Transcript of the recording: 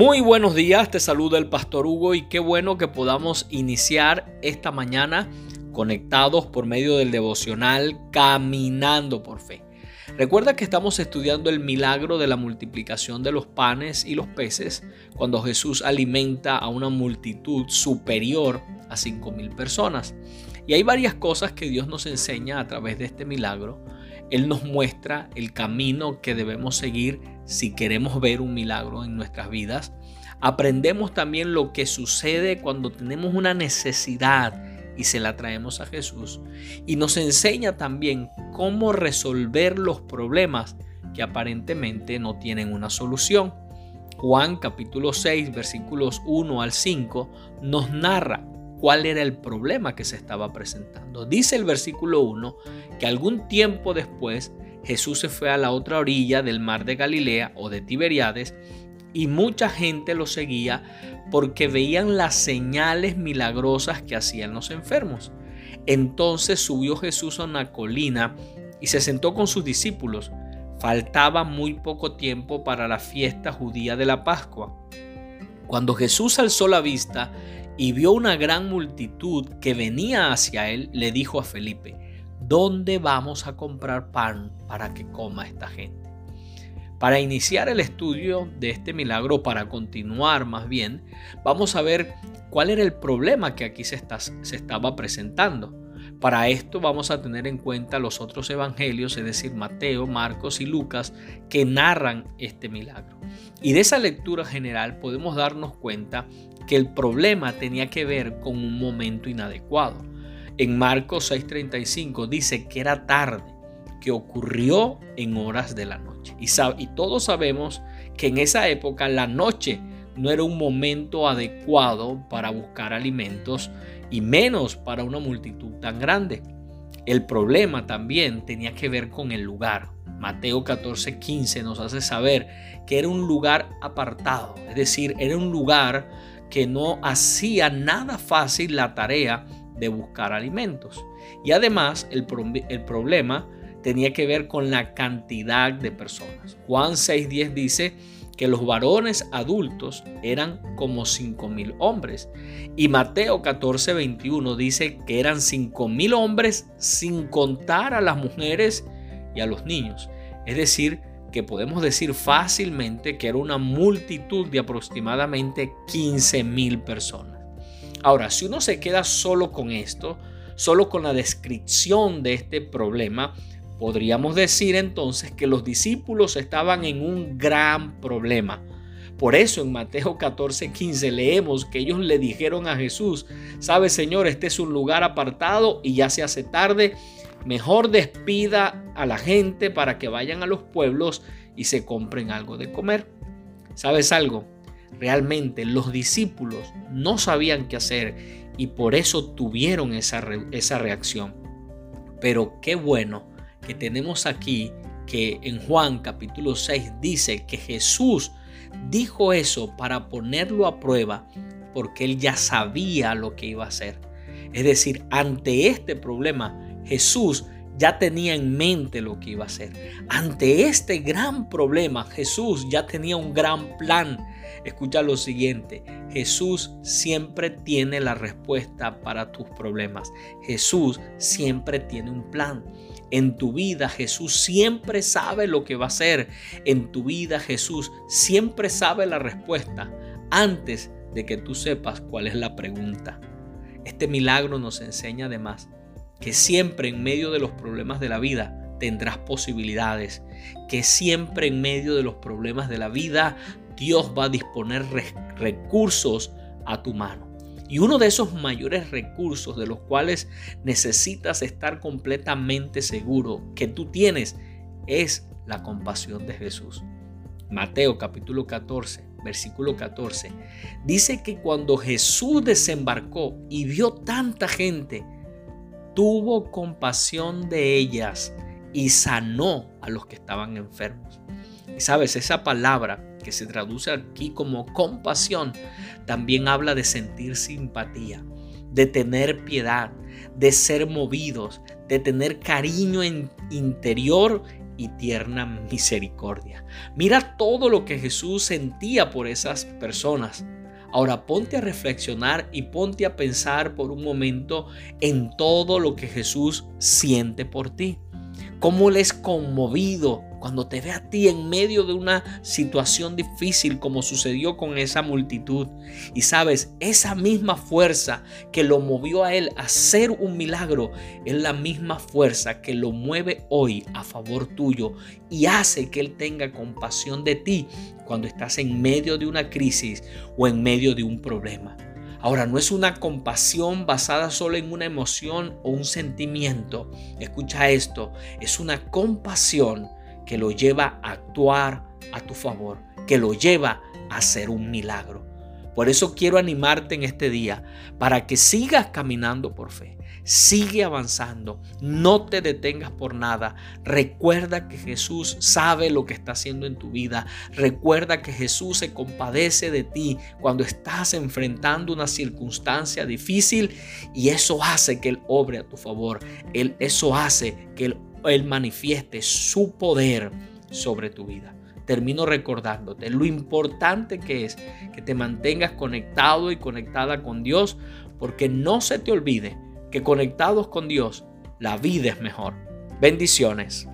Muy buenos días, te saluda el pastor Hugo y qué bueno que podamos iniciar esta mañana conectados por medio del devocional Caminando por Fe. Recuerda que estamos estudiando el milagro de la multiplicación de los panes y los peces cuando Jesús alimenta a una multitud superior a cinco mil personas. Y hay varias cosas que Dios nos enseña a través de este milagro. Él nos muestra el camino que debemos seguir si queremos ver un milagro en nuestras vidas. Aprendemos también lo que sucede cuando tenemos una necesidad y se la traemos a Jesús. Y nos enseña también cómo resolver los problemas que aparentemente no tienen una solución. Juan capítulo 6 versículos 1 al 5 nos narra cuál era el problema que se estaba presentando. Dice el versículo 1 que algún tiempo después Jesús se fue a la otra orilla del mar de Galilea o de Tiberiades y mucha gente lo seguía porque veían las señales milagrosas que hacían los enfermos. Entonces subió Jesús a una colina y se sentó con sus discípulos. Faltaba muy poco tiempo para la fiesta judía de la Pascua. Cuando Jesús alzó la vista y vio una gran multitud que venía hacia él, le dijo a Felipe, ¿dónde vamos a comprar pan para que coma esta gente? Para iniciar el estudio de este milagro, para continuar más bien, vamos a ver cuál era el problema que aquí se, se estaba presentando. Para esto vamos a tener en cuenta los otros evangelios, es decir, Mateo, Marcos y Lucas, que narran este milagro. Y de esa lectura general podemos darnos cuenta que el problema tenía que ver con un momento inadecuado. En Marcos 6:35 dice que era tarde que ocurrió en horas de la noche. Y, y todos sabemos que en esa época la noche no era un momento adecuado para buscar alimentos y menos para una multitud tan grande. El problema también tenía que ver con el lugar. Mateo 14:15 nos hace saber que era un lugar apartado, es decir, era un lugar que no hacía nada fácil la tarea de buscar alimentos. Y además el, el problema tenía que ver con la cantidad de personas. Juan 6.10 dice que los varones adultos eran como 5.000 hombres. Y Mateo 14.21 dice que eran 5.000 hombres sin contar a las mujeres y a los niños. Es decir, que podemos decir fácilmente que era una multitud de aproximadamente 15.000 personas. Ahora, si uno se queda solo con esto, solo con la descripción de este problema, Podríamos decir entonces que los discípulos estaban en un gran problema. Por eso en Mateo 14, 15 leemos que ellos le dijeron a Jesús, sabe Señor, este es un lugar apartado y ya se hace tarde, mejor despida a la gente para que vayan a los pueblos y se compren algo de comer. ¿Sabes algo? Realmente los discípulos no sabían qué hacer y por eso tuvieron esa, esa reacción. Pero qué bueno que tenemos aquí, que en Juan capítulo 6 dice que Jesús dijo eso para ponerlo a prueba, porque él ya sabía lo que iba a hacer. Es decir, ante este problema, Jesús ya tenía en mente lo que iba a hacer. Ante este gran problema, Jesús ya tenía un gran plan. Escucha lo siguiente, Jesús siempre tiene la respuesta para tus problemas. Jesús siempre tiene un plan. En tu vida Jesús siempre sabe lo que va a hacer. En tu vida Jesús siempre sabe la respuesta antes de que tú sepas cuál es la pregunta. Este milagro nos enseña además que siempre en medio de los problemas de la vida tendrás posibilidades, que siempre en medio de los problemas de la vida Dios va a disponer recursos a tu mano. Y uno de esos mayores recursos de los cuales necesitas estar completamente seguro que tú tienes es la compasión de Jesús. Mateo capítulo 14, versículo 14, dice que cuando Jesús desembarcó y vio tanta gente, tuvo compasión de ellas y sanó a los que estaban enfermos. Y sabes, esa palabra que se traduce aquí como compasión, también habla de sentir simpatía, de tener piedad, de ser movidos, de tener cariño interior y tierna misericordia. Mira todo lo que Jesús sentía por esas personas. Ahora ponte a reflexionar y ponte a pensar por un momento en todo lo que Jesús siente por ti. Cómo le es conmovido cuando te ve a ti en medio de una situación difícil como sucedió con esa multitud. Y sabes, esa misma fuerza que lo movió a él a hacer un milagro es la misma fuerza que lo mueve hoy a favor tuyo y hace que él tenga compasión de ti cuando estás en medio de una crisis o en medio de un problema. Ahora, no es una compasión basada solo en una emoción o un sentimiento. Escucha esto, es una compasión que lo lleva a actuar a tu favor, que lo lleva a hacer un milagro. Por eso quiero animarte en este día para que sigas caminando por fe. Sigue avanzando, no te detengas por nada. Recuerda que Jesús sabe lo que está haciendo en tu vida. Recuerda que Jesús se compadece de ti cuando estás enfrentando una circunstancia difícil y eso hace que Él obre a tu favor. Eso hace que él manifieste su poder sobre tu vida. Termino recordándote lo importante que es que te mantengas conectado y conectada con Dios, porque no se te olvide que conectados con Dios, la vida es mejor. Bendiciones.